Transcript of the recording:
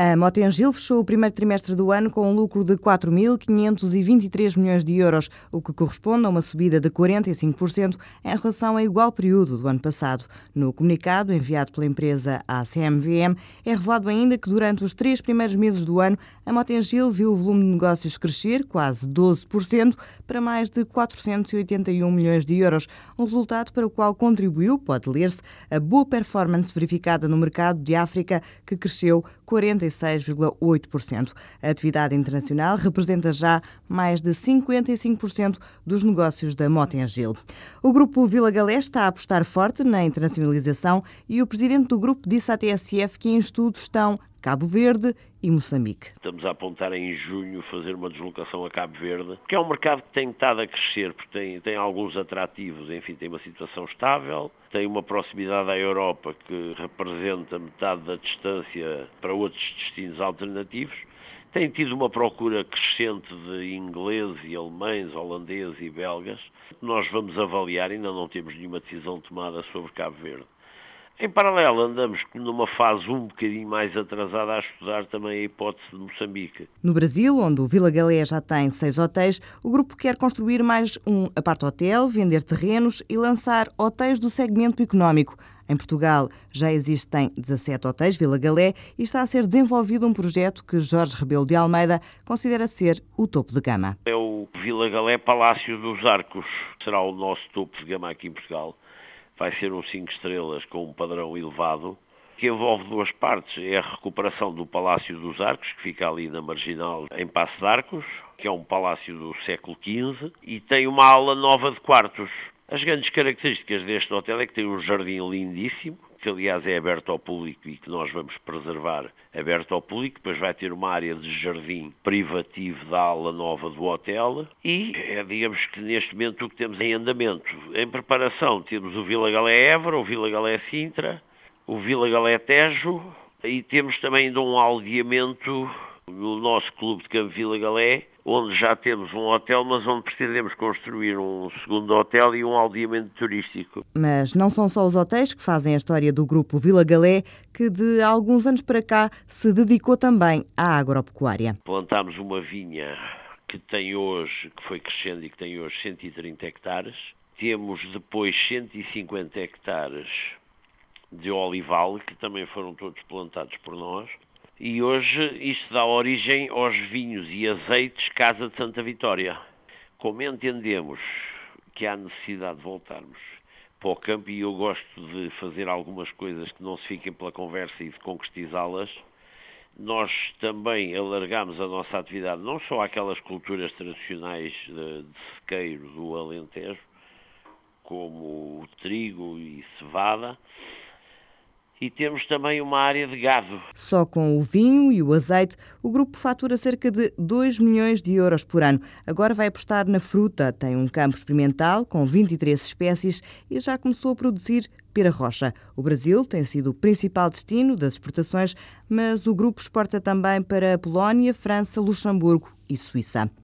A Motengil fechou o primeiro trimestre do ano com um lucro de 4.523 milhões de euros, o que corresponde a uma subida de 45% em relação ao igual período do ano passado. No comunicado enviado pela empresa à CMVM, é revelado ainda que durante os três primeiros meses do ano, a Motengil viu o volume de negócios crescer quase 12% para mais de 481 milhões de euros, um resultado para o qual contribuiu, pode ler-se, a boa performance verificada no mercado de África, que cresceu 45%. 46,8%. A atividade internacional representa já mais de 55% dos negócios da Motengil. O grupo Vila Galé está a apostar forte na internacionalização e o presidente do grupo disse à TSF que em estudo estão Cabo Verde e Moçambique. Estamos a apontar em junho fazer uma deslocação a Cabo Verde, que é um mercado que tem estado a crescer, porque tem, tem alguns atrativos, enfim, tem uma situação estável, tem uma proximidade à Europa que representa metade da distância para outros destinos alternativos, tem tido uma procura crescente de ingleses e alemães, holandeses e belgas. Nós vamos avaliar, ainda não temos nenhuma decisão tomada sobre Cabo Verde. Em paralelo, andamos numa fase um bocadinho mais atrasada a estudar também a hipótese de Moçambique. No Brasil, onde o Vila Galé já tem seis hotéis, o grupo quer construir mais um apart-hotel, vender terrenos e lançar hotéis do segmento económico. Em Portugal já existem 17 hotéis Vila Galé e está a ser desenvolvido um projeto que Jorge Rebelo de Almeida considera ser o topo de gama. É o Vila Galé Palácio dos Arcos. Será o nosso topo de gama aqui em Portugal vai ser um 5 estrelas com um padrão elevado, que envolve duas partes. É a recuperação do Palácio dos Arcos, que fica ali na Marginal, em Passo de Arcos, que é um palácio do século XV, e tem uma ala nova de quartos. As grandes características deste hotel é que tem um jardim lindíssimo, que aliás é aberto ao público e que nós vamos preservar aberto ao público, depois vai ter uma área de jardim privativo da ala nova do hotel e é, digamos que neste momento o que temos em andamento. Em preparação temos o Vila Galé Évora, o Vila Galé Sintra, o Vila Galé Tejo e temos também ainda um aldeamento no nosso clube de Campo Vila Galé, onde já temos um hotel, mas onde pretendemos construir um segundo hotel e um aldeamento turístico. Mas não são só os hotéis que fazem a história do grupo Vila Galé, que de alguns anos para cá se dedicou também à agropecuária. Plantámos uma vinha que tem hoje, que foi crescendo e que tem hoje 130 hectares. Temos depois 150 hectares de olival, que também foram todos plantados por nós e hoje isto dá origem aos vinhos e azeites Casa de Santa Vitória. Como entendemos que há necessidade de voltarmos para o campo e eu gosto de fazer algumas coisas que não se fiquem pela conversa e de concretizá-las, nós também alargamos a nossa atividade não só àquelas culturas tradicionais de, de sequeiro do Alentejo, como o trigo e cevada, e temos também uma área de gado. Só com o vinho e o azeite, o grupo fatura cerca de 2 milhões de euros por ano. Agora vai apostar na fruta. Tem um campo experimental com 23 espécies e já começou a produzir pera rocha. O Brasil tem sido o principal destino das exportações, mas o grupo exporta também para a Polónia, França, Luxemburgo e Suíça.